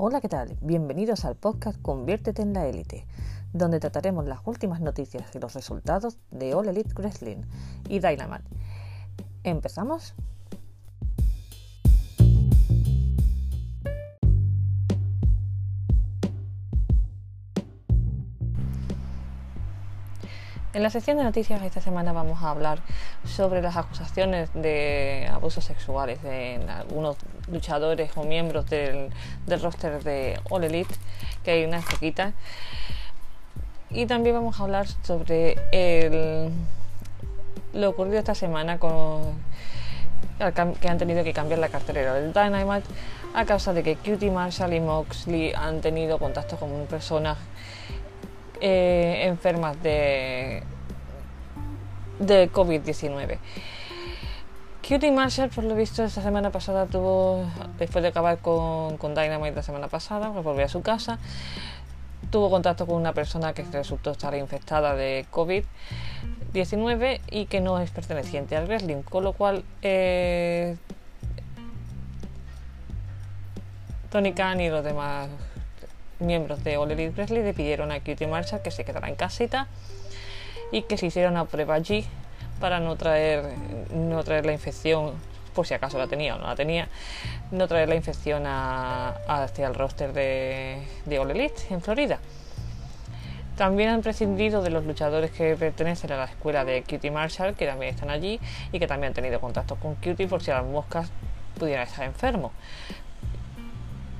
Hola, ¿qué tal? Bienvenidos al podcast Conviértete en la élite, donde trataremos las últimas noticias y los resultados de All Elite Wrestling y Dynamite. ¿Empezamos? En la sección de noticias esta semana vamos a hablar sobre las acusaciones de abusos sexuales de algunos luchadores o miembros del, roster de All Elite, que hay unas poquitas. Y también vamos a hablar sobre lo ocurrido esta semana con que han tenido que cambiar la cartelera del Dynamite a causa de que Cutie Marshall y Moxley han tenido contacto con personas eh, enfermas de, de COVID-19. Cutie Marshall, por lo visto, esta semana pasada tuvo, después de acabar con, con Dynamite la semana pasada, pues volvió a su casa, tuvo contacto con una persona que resultó estar infectada de COVID-19 y que no es perteneciente al wrestling, con lo cual eh, Tony Khan y los demás miembros de All Elite Wrestling le pidieron a Cutie Marshall que se quedara en casita y que se hiciera una prueba allí para no traer, no traer la infección, por si acaso la tenía o no la tenía, no traer la infección hacia el roster de, de All Elite en Florida. También han prescindido de los luchadores que pertenecen a la escuela de Cutie Marshall, que también están allí y que también han tenido contacto con Cutie por si las moscas pudieran estar enfermos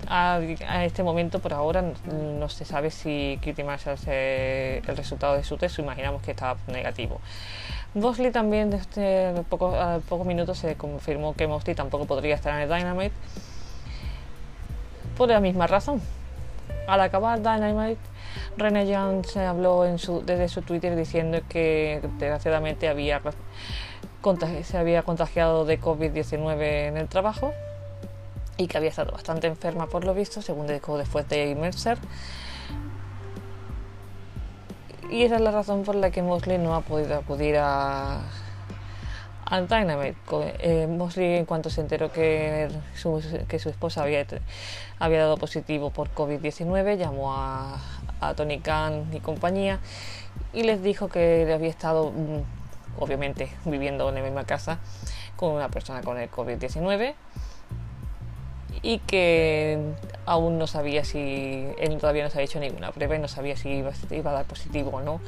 a, este momento, por ahora, no se sabe si Kitty Marshall el resultado de su test, imaginamos que estaba negativo. Mosley también, desde poco, a pocos minutos, se confirmó que Mosley tampoco podría estar en el Dynamite por la misma razón. Al acabar Dynamite, René Young se habló en su, desde su Twitter diciendo que desgraciadamente había, se había contagiado de COVID-19 en el trabajo y que había estado bastante enferma por lo visto, según dijo después de Mercer. Y esa es la razón por la que Mosley no ha podido acudir a, al Dynamite. Eh, Mosley, en cuanto se enteró que su, que su esposa había, había dado positivo por COVID-19, llamó a, a Tony Khan y compañía y les dijo que había estado, mm, obviamente, viviendo en la misma casa con una persona con el COVID-19 y que aún no sabía si él todavía no se había hecho ninguna prueba y no sabía si iba, a dar positivo o no,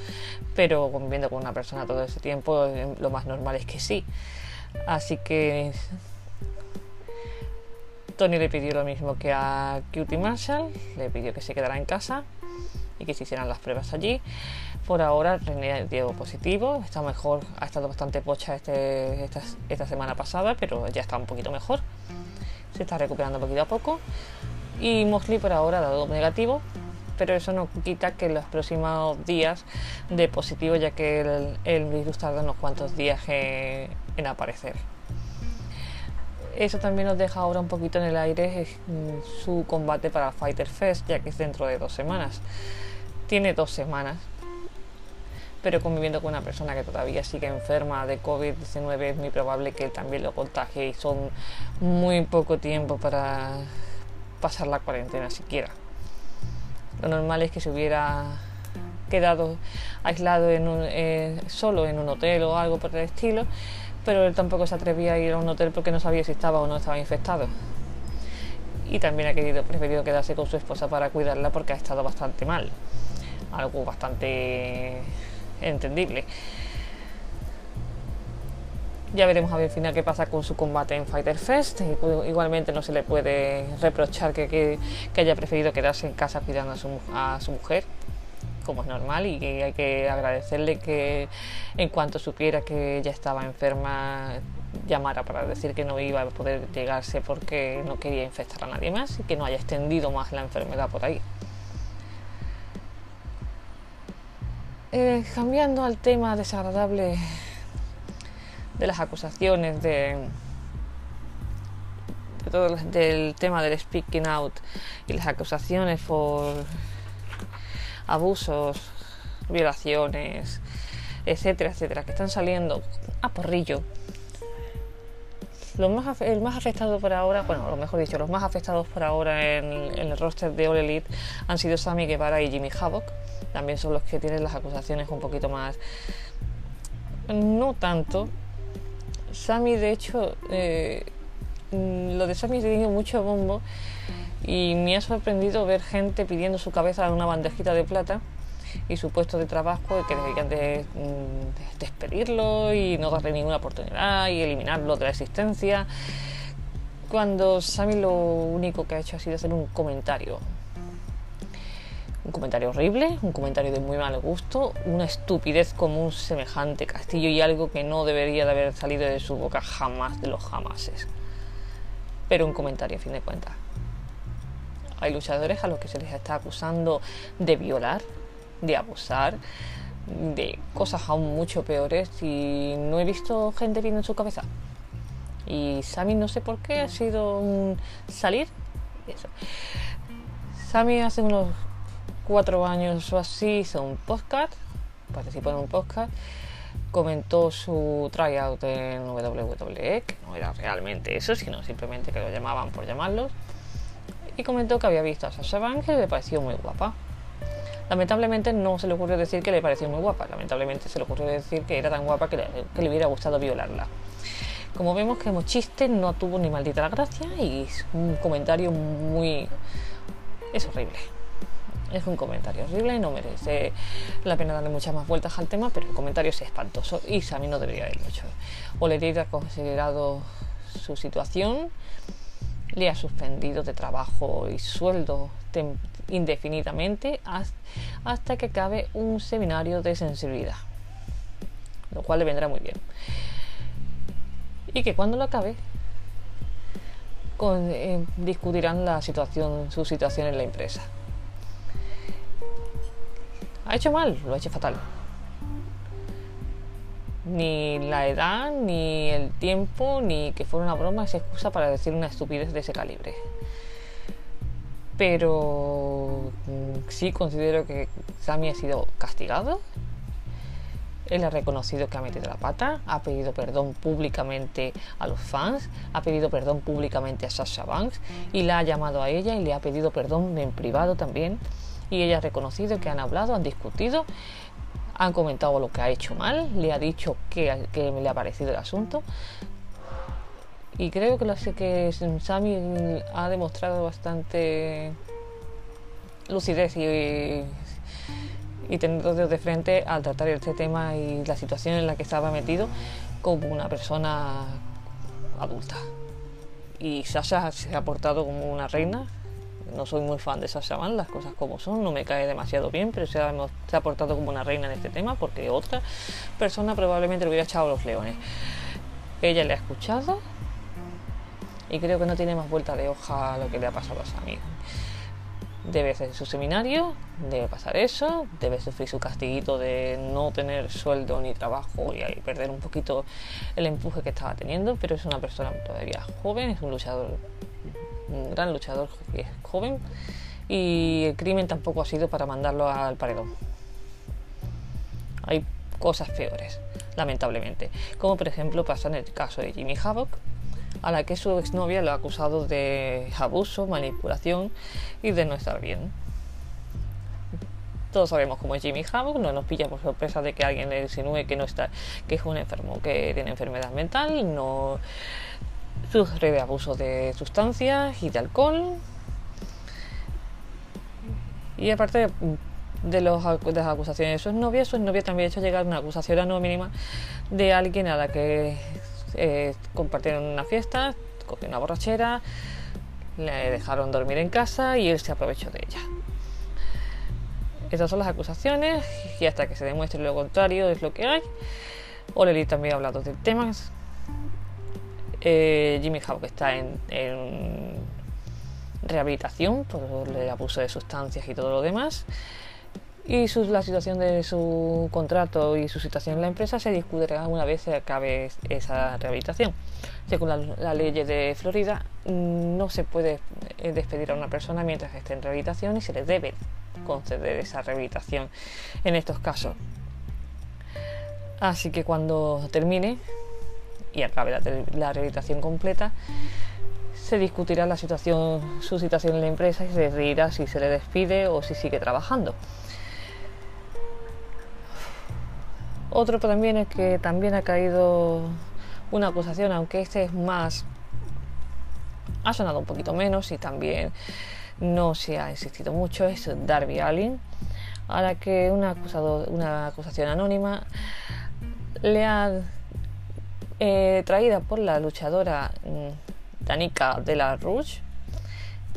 pero conviviendo con una persona todo ese tiempo eh, lo más normal es que sí. Así que Tony le pidió lo mismo que a Cutie Marshall, le pidió que se quedara en casa y que se hicieran las pruebas allí. Por ahora René dio positivo, está mejor, ha estado bastante pocha este, esta, esta semana pasada, pero ya está un poquito mejor se está recuperando poquito a poco. Y Mosley por ahora ha dado negativo, pero eso no quita que en los próximos días de positivo, ya que el, virus tarda unos cuantos días en, aparecer. Eso también nos deja ahora un poquito en el aire mm, su combate para Fighter Fest, ya que es dentro de dos semanas. Tiene dos semanas pero conviviendo con una persona que todavía sigue enferma de COVID-19 es muy probable que también lo contagie y son muy poco tiempo para pasar la cuarentena siquiera. Lo normal es que se hubiera quedado aislado en un, eh, solo en un hotel o algo por el estilo, pero él tampoco se atrevía a ir a un hotel porque no sabía si estaba o no estaba infectado. Y también ha querido, preferido quedarse con su esposa para cuidarla porque ha estado bastante mal. Algo bastante entendible. Ya veremos a ver al final qué pasa con su combate en Fighter Fest. Igualmente no se le puede reprochar que, haya preferido quedarse en casa cuidando a su, a su mujer, como es normal, y que hay que agradecerle que en cuanto supiera que ella estaba enferma llamara para decir que no iba a poder llegarse porque no quería infectar a nadie más y que no haya extendido más la enfermedad por ahí. Eh, cambiando al tema desagradable de las acusaciones de, todo del tema del speaking out y las acusaciones por abusos, violaciones, etcétera, etcétera, que están saliendo a porrillo más, el más afectado por ahora, bueno, lo mejor dicho, los más afectados por ahora en, el roster de All Elite han sido Sammy Guevara y Jimmy Havoc. También son los que tienen las acusaciones un poquito más. No tanto. Sammy, de hecho, eh, lo de Sammy tenido mucho bombo y me ha sorprendido ver gente pidiendo su cabeza en una bandejita de plata y su puesto de trabajo que deberían de, mm, despedirlo y no darle ninguna oportunidad y eliminarlo de la existencia cuando Sammy lo único que ha hecho ha sido hacer un comentario un comentario horrible, un comentario de muy mal gusto, una estupidez como un semejante castillo y algo que no debería de haber salido de su boca jamás de los jamases. Pero un comentario a fin de cuentas. Hay luchadores a los que se les está acusando de violar, de abusar, de cosas aún mucho peores y no he visto gente viendo en su cabeza. Y Sammy no sé por qué ha sido un salir. Eso. Sammy hace unos cuatro años o así hizo un podcast, participó en un podcast, comentó su tryout en WWE, que no era realmente eso, sino simplemente que lo llamaban por llamarlos, y comentó que había visto a Sasha Banks y le pareció muy guapa. Lamentablemente no se le ocurrió decir que le pareció muy guapa, lamentablemente se le ocurrió decir que era tan guapa que le, hubiera gustado violarla. Como vemos que como chiste no tuvo ni maldita la gracia y es un comentario muy... es horrible. Es un comentario horrible y no merece la pena darle muchas más vueltas al tema, pero el comentario es espantoso y a mí no debería haberlo hecho. Olerir ha considerado su situación, le ha suspendido de trabajo y sueldo indefinidamente hasta que acabe un seminario de sensibilidad, lo cual le vendrá muy bien. Y que cuando lo acabe, eh, discutirán la situación, su situación en la empresa. ¿Ha hecho mal? Lo ha hecho fatal. Ni la edad, ni el tiempo, ni que fuera una broma es excusa para decir una estupidez de ese calibre pero mm, sí considero que Sammy ha sido castigado. Él ha reconocido que ha metido la pata, ha pedido perdón públicamente a los fans, ha pedido perdón públicamente a Sasha Banks y la ha llamado a ella y le ha pedido perdón en privado también. Y ella ha reconocido que han hablado, han discutido, han comentado lo que ha hecho mal, le ha dicho que, que le ha parecido el asunto, y creo que lo que Sammy ha demostrado bastante lucidez y, y dedos de frente al tratar este tema y la situación en la que estaba metido como una persona adulta. Y Sasha se ha portado como una reina. No soy muy fan de Sasha las cosas como son, no me cae demasiado bien, pero se ha, se ha portado como una reina en este tema porque otra persona probablemente le hubiera echado los leones. Ella le ha escuchado, y creo que no tiene más vuelta de hoja a lo que le ha pasado a Sammy. Debe hacer su seminario, debe pasar eso, debe sufrir su castiguito de no tener sueldo ni trabajo y perder un poquito el empuje que estaba teniendo, pero es una persona todavía joven, es un luchador, un gran luchador joven y el crimen tampoco ha sido para mandarlo al paredón. Hay cosas peores, lamentablemente, como por ejemplo pasa en el caso de Jimmy Havoc, a la que su exnovia lo ha acusado de abuso, manipulación y de no estar bien. Todos sabemos cómo es Jimmy Havoc, no nos pilla por sorpresa de que alguien le insinúe que no está, que es un enfermo, que tiene enfermedad mental, no sufre de abuso de sustancias y de alcohol. Y aparte de, los, de las acusaciones de su exnovia, su exnovia también ha hecho llegar una acusación anónima de alguien a la que eh, compartieron una fiesta, cogió una borrachera, le dejaron dormir en casa y él se aprovechó de ella. Estas son las acusaciones y hasta que se demuestre lo contrario es lo que hay. Oleli también ha hablado del tema. Eh, Jimmy Havoc está en, rehabilitación por el abuso de sustancias y todo lo demás y la situación de su contrato y su situación en la empresa se discutirá una vez se acabe esa rehabilitación. Según la, ley de Florida, no se puede eh, despedir a una persona mientras esté en rehabilitación y se le debe conceder esa rehabilitación en estos casos. Así que cuando termine y acabe la, rehabilitación completa, se discutirá la situación, su situación en la empresa y se decidirá si se le despide o si sigue trabajando. Otro también es que también ha caído una acusación, aunque este es más, ha sonado un poquito menos y también no se ha insistido mucho, es Darby Allin, a la que una, acusado, una acusación anónima le ha eh, traída por la luchadora mm, Danica de la Rouge.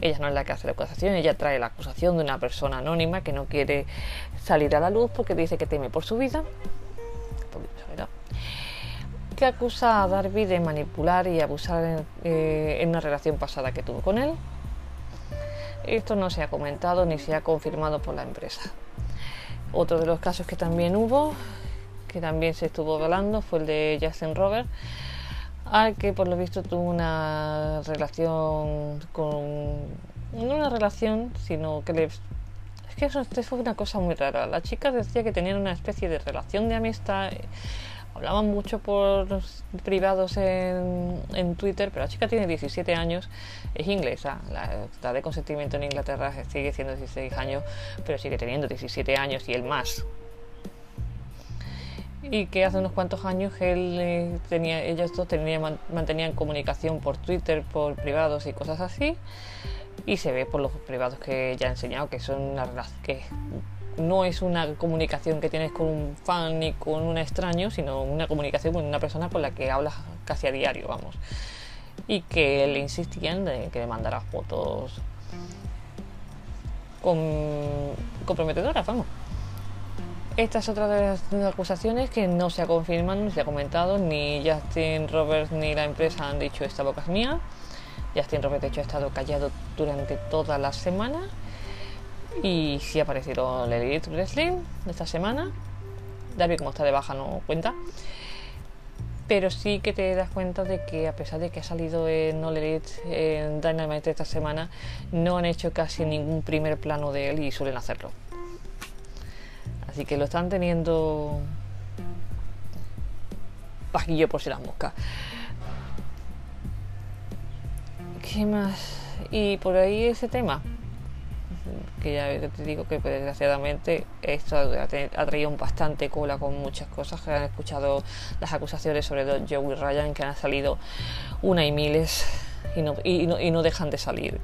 Ella no es la que hace la acusación, ella trae la acusación de una persona anónima que no quiere salir a la luz porque dice que teme por su vida que acusa a Darby de manipular y abusar eh, en, una relación pasada que tuvo con él. Esto no se ha comentado ni se ha confirmado por la empresa. Otro de los casos que también hubo, que también se estuvo hablando, fue el de Justin Robert, al que por lo visto tuvo una relación con. No una relación, sino que le. Es que eso fue una cosa muy rara. La chica decía que tenían una especie de relación de amistad hablaban mucho por privados en, en, Twitter, pero la chica tiene 17 años, es inglesa, la edad de consentimiento en Inglaterra sigue siendo 16 años, pero sigue teniendo 17 años y el más. Y que hace unos cuantos años él eh, tenía, ellos dos tenían, mantenían comunicación por Twitter, por privados y cosas así. Y se ve por los privados que ya he enseñado que son una que no es una comunicación que tienes con un fan ni con un extraño, sino una comunicación con una persona con la que hablas casi a diario, vamos. Y que le insistían de que le mandara fotos comprometedoras, vamos. Esta es otra de las acusaciones que no se ha confirmado ni se ha comentado, ni Justin Roberts ni la empresa han dicho esta boca es mía. Justin Roberts, de hecho, ha estado callado durante toda la semana y sí ha aparecido el Elite Wrestling esta semana. Darby, como está de baja, no cuenta. Pero sí que te das cuenta de que, a pesar de que ha salido en All Elite, en Dynamite esta semana, no han hecho casi ningún primer plano de él y suelen hacerlo. Así que lo están teniendo pajillo por si las moscas. ¿Qué más? Y por ahí ese tema que ya te digo que pues, desgraciadamente esto ha traído bastante cola con muchas cosas que han escuchado las acusaciones sobre Joey Ryan que han salido una y miles y no, y no, dejan de salir.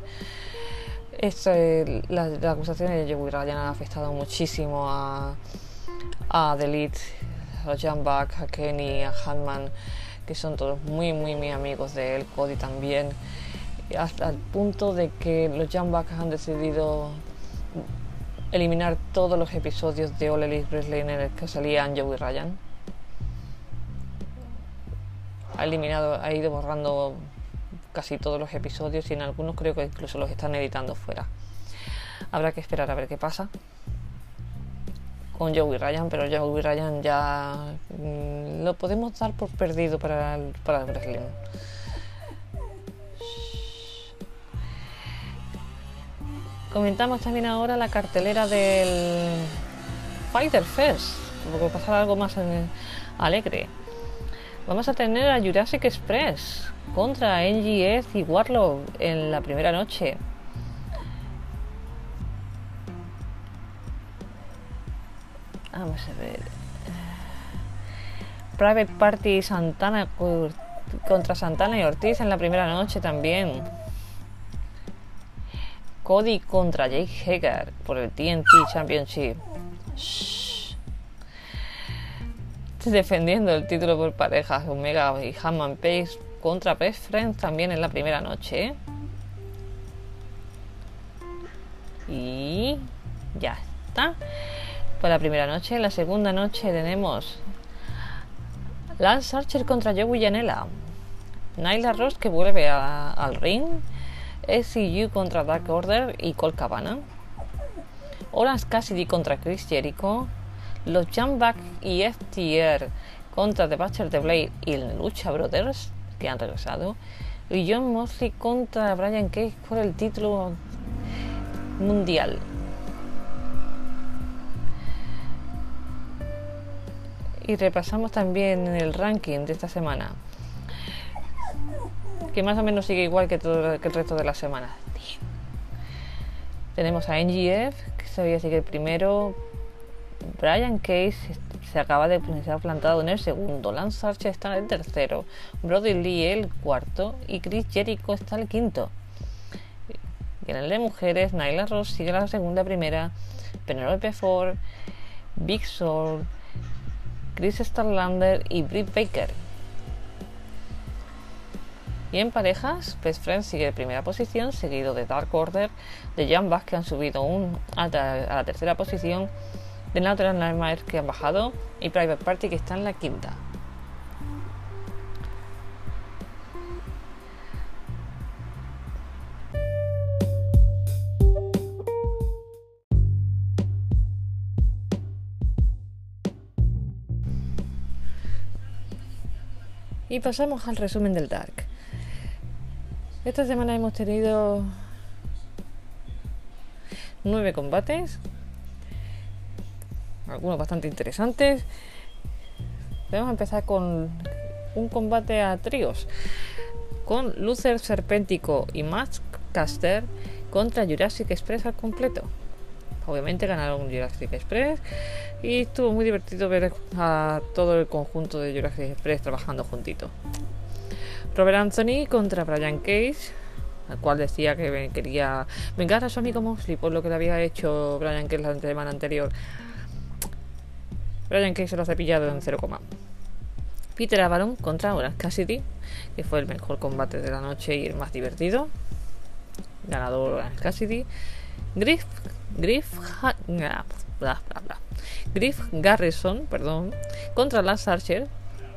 Las, acusaciones de Joey Ryan han afectado muchísimo a, a The a John Buck, a Kenny, a Hanman, que son todos muy, muy, muy amigos de él, Cody también hasta el punto de que los Young Bucks han decidido eliminar todos los episodios de All Elite Wrestling en el que salían Joey Ryan. Ha eliminado, ha ido borrando casi todos los episodios y en algunos creo que incluso los están editando fuera. Habrá que esperar a ver qué pasa con Joey Ryan, pero Joey Ryan ya mm, lo podemos dar por perdido para el, para el. Comentamos también ahora la cartelera del Fighter Fest, porque pasar algo más alegre. Vamos a tener a Jurassic Express contra NGS y Warlock en la primera noche. Vamos a ver. Private Party Santana contra Santana y Ortiz en la primera noche también. Cody contra Jake Hager por el TNT Championship. Defendiendo el título por parejas, Omega y Hammond Pace contra Best Friends también en la primera noche. Y ya está. Por la primera noche. En la segunda noche tenemos Lance Archer contra Joey Janela. Nyla Ross que vuelve al ring SCU contra Dark Order y Colt Cabana. Orange Cassidy contra Chris Jericho. Los Back y FTR contra The Butcher, The Blade y Lucha Brothers, que han regresado. Y John Mosley contra Brian Cage por el título mundial. Y repasamos también el ranking de esta semana. que más o menos sigue igual que el resto de las semanas. Tenemos a NGF, que todavía sigue el primero. Brian Case se acaba de se ha plantado en el segundo. Lance Archer está en el tercero. Brody Lee el cuarto. Y Chris Jericho está el quinto. Y en el de mujeres, Nyla Ross sigue la segunda primera. Penelope Ford, Big Soul, Chris Starlander y Britt Baker. Y en parejas, Best Friends sigue en primera posición, seguido de Dark Order, de Jan que han subido un, a, la tercera posición, de Natural Nightmares que han bajado y Private Party que está en la quinta. Y pasamos al resumen del Dark. Esta semana hemos tenido nueve combates, algunos bastante interesantes. Vamos a empezar con un combate a tríos, con Luther Serpéntico y Max Caster contra Jurassic Express al completo. Obviamente ganaron Jurassic Express y estuvo muy divertido ver a todo el conjunto de Jurassic Express trabajando juntito. Robert Anthony contra Brian Case, al cual decía que quería vengar a su amigo Mosley por lo que le había hecho Brian Case la semana anterior. Brian Case se lo ha cepillado en 0, Peter Avalon contra Orange Cassidy, que fue el mejor combate de la noche y el más divertido. Ganador Orange Cassidy. Griff, Griff, bla, bla, bla. Griff Garrison, perdón, contra Lance Archer.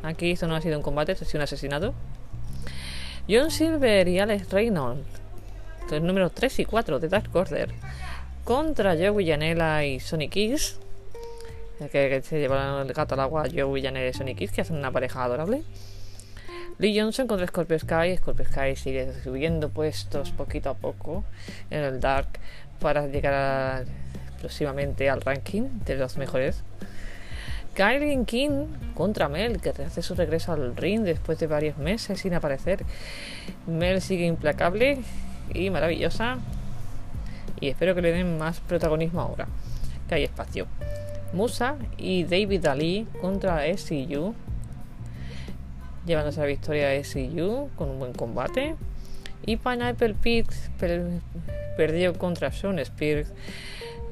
Aquí esto no ha sido un combate, esto ha sido un asesinato. John Silver y Alex Reynolds, los números 3 y 4 de Dark Order, contra Joe Villanella y Sonic Kiss, que, se llevan el gato al agua, Joe Villanella y Sonic Kiss, que hacen una pareja adorable. Lee Johnson contra Scorpio Sky. Scorpio Sky sigue subiendo puestos poquito a poco en el Dark para llegar próximamente al ranking de los mejores. Kylie King contra Mel, que hace su regreso al ring después de varios meses sin aparecer. Mel sigue implacable y maravillosa. Y espero que le den más protagonismo ahora, que hay espacio. Musa y David Ali contra SCU. Llevándose la victoria a SCU con un buen combate. Y Pineapple Pix perdió contra Sean Spears,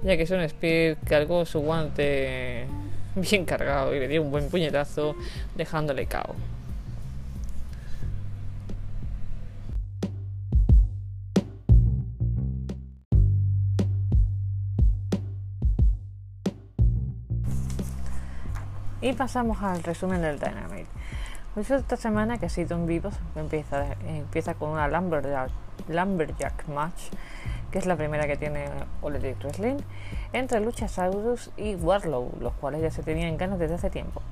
ya que Sean Spears cargó su guante bien cargado y le dio un buen puñetazo dejándole cao. Y pasamos al resumen del Dynamite. Pues esta semana que ha sido en vivo empieza, empieza con una Lumberjack, Lumberjack match que es la primera que tiene All Wrestling, entre Luchasaurus y Warlow, los cuales ya se tenían ganas desde hace tiempo.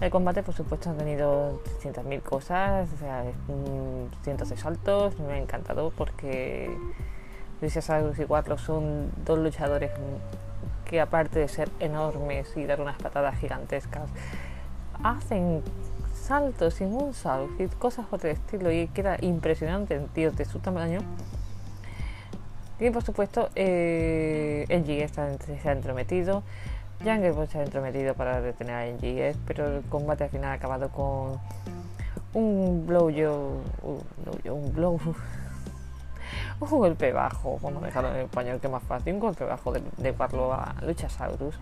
El combate, por supuesto, ha tenido 300.000 cosas, o sea, cientos de saltos, me ha encantado porque Luchasaurus y Warlow son dos luchadores que aparte de ser enormes y dar unas patadas gigantescas, hacen saltos sin un salto y cosas por el estilo y queda impresionante en tíos de su tamaño y por supuesto, eh, está, se ha entrometido. Jungle Boy se ha entrometido para detener a NGS, pero el combate al final ha acabado con un blow yo, un blow, un golpe bajo, a dejarlo en español que más fácil, un golpe bajo de, de Parlo a Luchasaurus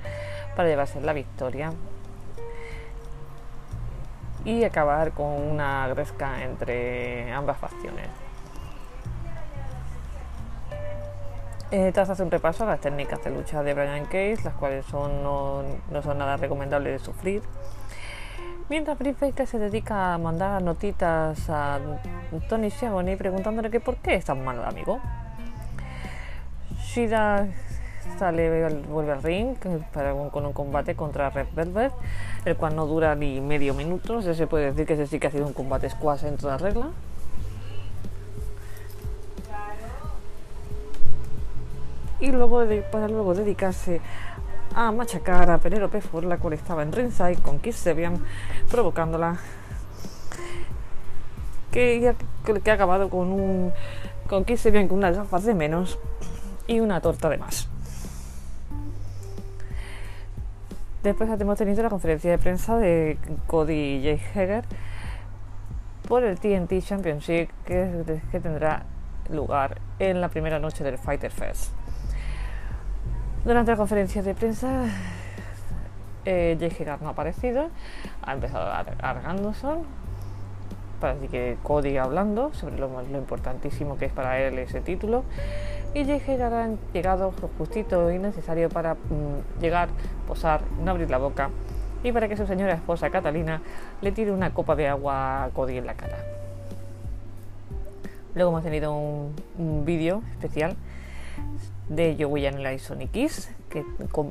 para llevarse la victoria y acabar con una gresca entre ambas facciones. Eh, tras hacer un repaso a las técnicas de lucha de Brian Case, las cuales son, no, son nada recomendables de sufrir. Mientras Britt se dedica a mandar notitas a Tony Schiavone preguntándole que por qué es tan malo amigo. Shida sale, vuelve al ring para con un combate contra Red Velvet, el cual no dura ni medio minuto, se puede decir que ese sí que ha sido un combate squash en toda regla. y luego para luego dedicarse a machacar a Penelope Ford, la cual estaba en ringside con Kiss Sebian, provocándola que, que ha acabado con un con que se ven con unas gafas de menos y una torta de más. Después hemos tenido la conferencia de prensa de Cody J. Hager por el TNT Championship que, tendrá lugar en la primera noche del Fighter Fest. Durante la conferencia de prensa, eh, Jay Hager no ha aparecido, ha empezado a argándose, así que Cody hablando sobre lo, lo, importantísimo que es para él ese título. Y ha llegado lo justito y necesario para mm, llegar, posar, no abrir la boca y para que su señora esposa Catalina le tire una copa de agua a Cody en la cara. Luego hemos tenido un, un vídeo especial de Joey Janela y Sonic Kiss, que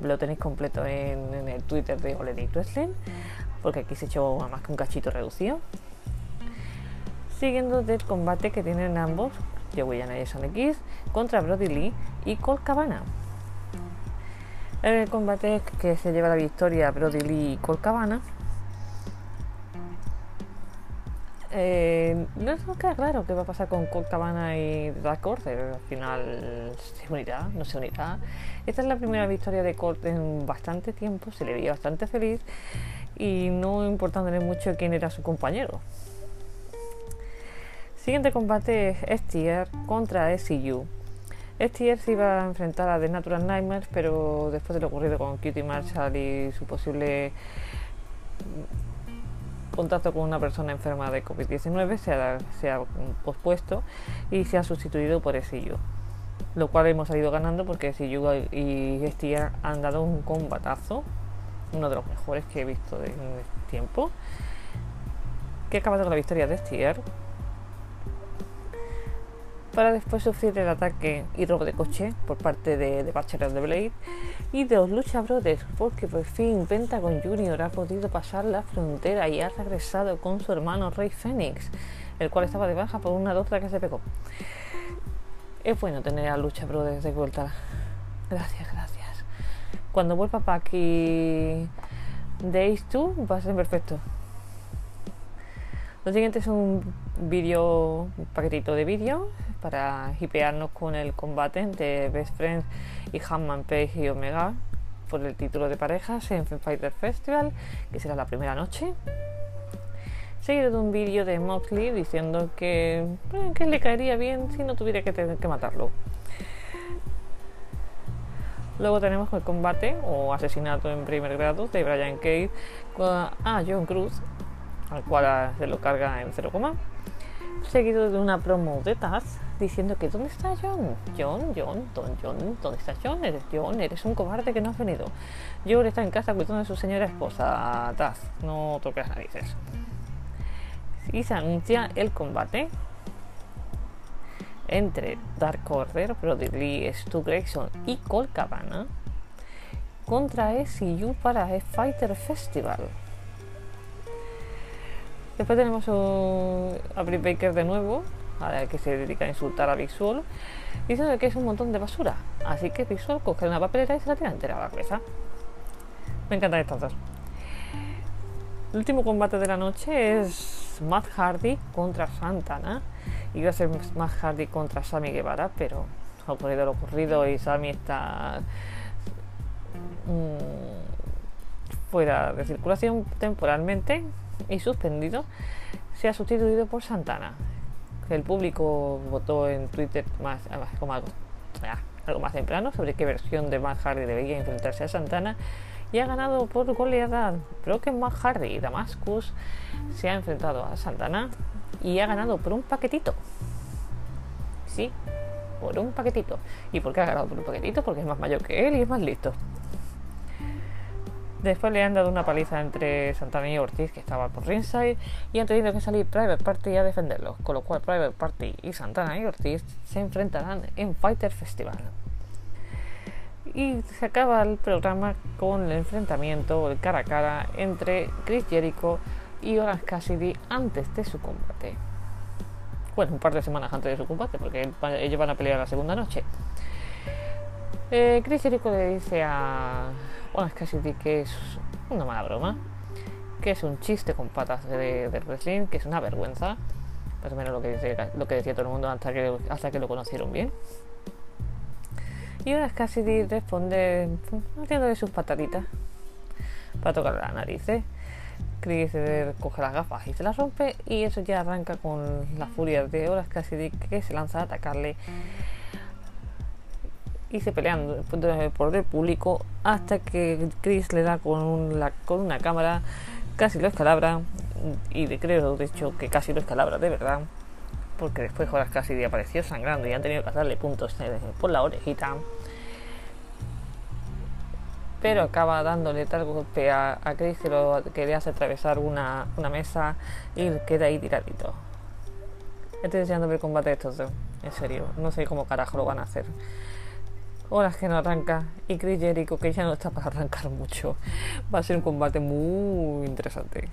lo tenéis completo en, el Twitter de Olenic Wrestling, porque aquí se echó más que un cachito reducido. Siguiendo del combate que tienen ambos, Joey y Sonic Kiss, contra Brody Lee y Colt Cabana. El combate que se lleva la victoria Brody Lee y Colt Cabana, Eh, no es queda claro qué va a pasar con Colt Cabana y Dark Order. Al final se unirá, no se unirá. Esta es la primera victoria de Colt en bastante tiempo, se le veía bastante feliz y no importándole mucho quién era su compañero. Siguiente combate es STR contra SCU. STR se iba a enfrentar a The Natural Nightmares, pero después de lo ocurrido con Cutie Marshall y su posible contacto con una persona enferma de COVID-19 se ha, pospuesto y se ha sustituido por SIU. Lo cual hemos salido ganando porque SIU y STR han dado un combatazo, uno de los mejores que he visto en este tiempo. Que ha acabado con la victoria de STR para después sufrir el ataque y robo de coche por parte de, de Bachelor de Blade y de los Lucha Brothers, porque por fin Pentagon Jr. ha podido pasar la frontera y ha regresado con su hermano Rey Fénix, el cual estaba de baja por una doctora que se pegó. Es bueno tener a Lucha Brothers de vuelta. Gracias, gracias. Cuando vuelva Pac y Days 2 va a ser perfecto. Lo siguiente es un vídeo, un paquetito de vídeo para hipearnos con el combate entre Best Friends y Hanman Page y Omega por el título de parejas en Fighter Festival, que será la primera noche. Seguido de un vídeo de Moxley diciendo que, que le caería bien si no tuviera que tener que matarlo. Luego tenemos el combate o asesinato en primer grado de Brian Cage a John Cruz, al cual se lo carga en 0, seguido de una promo de Taz diciendo que ¿dónde está John? John, John, Don John, ¿dónde está John? Eres John, eres un cobarde que no has venido. John está en casa cuidando de su señora esposa, Taz, no toques narices. Y se anuncia el combate entre Dark Order, Brody Stu Gregson y Cole Cabana contra SCU para el Fighter Festival. Después tenemos a Britt Baker de nuevo, que se dedica a insultar a Visual, diciendo que es un montón de basura. Así que Visual coge una papelera y se la tira entera la cabeza. Me encantan estas dos. El último combate de la noche es Matt Hardy contra Santana. Iba a ser Matt Hardy contra Sammy Guevara, pero ha ocurrido lo ocurrido y Sammy está mm, fuera de circulación temporalmente y suspendido, se ha sustituido por Santana. El público votó en Twitter más, como algo, algo más temprano sobre qué versión de Matt Hardy debería enfrentarse a Santana y ha ganado por goleada. Broken Matt Hardy y Damascus se ha enfrentado a Santana y ha ganado por un paquetito. Sí, por un paquetito. ¿Y por qué ha ganado por un paquetito? Porque es más mayor que él y es más listo. Después le han dado una paliza entre Santana y Ortiz, que estaba por ringside, y han tenido que salir Private Party a defenderlos, con lo cual Private Party y Santana y Ortiz se enfrentarán en Fighter Festival. Y se acaba el programa con el enfrentamiento, el cara a cara, entre Chris Jericho y Orange Cassidy antes de su combate. Bueno, un par de semanas antes de su combate, porque ellos van a pelear la segunda noche. Eh, Chris Jericho le dice a bueno, es casi que es una mala broma, que es un chiste con patas de, de que es una vergüenza. Más o menos lo que, decía, lo que decía todo el mundo hasta que, hasta que lo conocieron bien. Y ahora Cassidy responde haciéndole sus pataditas para tocar la nariz. ¿eh? Chris coge las gafas y se las rompe y eso ya arranca con la furia de Horas Cassidy que se lanza a atacarle y se pelean por el público hasta que Chris le da con, con una cámara, casi lo escalabra y de creo de hecho que casi lo escalabra de verdad porque después Horas Cassidy apareció sangrando y han tenido que darle puntos por la orejita pero acaba dándole tal golpe a, Chris que, lo, que le hace atravesar una, mesa y queda ahí tiradito. Estoy deseando ver el combate de estos dos, en serio, no sé cómo carajo lo van a hacer. Horas que no arranca y Chris Jericho que ya no está para arrancar mucho. Va a ser un combate muy interesante.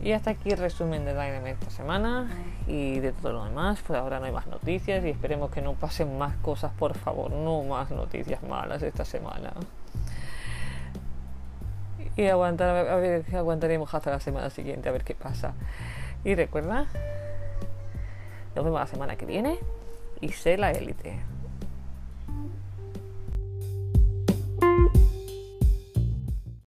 Y hasta aquí el resumen de Dynamite esta semana y de todo lo demás. Por ahora no hay más noticias y esperemos que no pasen más cosas, por favor. No más noticias malas esta semana. Y aguantar, aguantaremos hasta la semana siguiente a ver qué pasa. Y recuerda, nos vemos la semana que viene y sé la élite. Bye.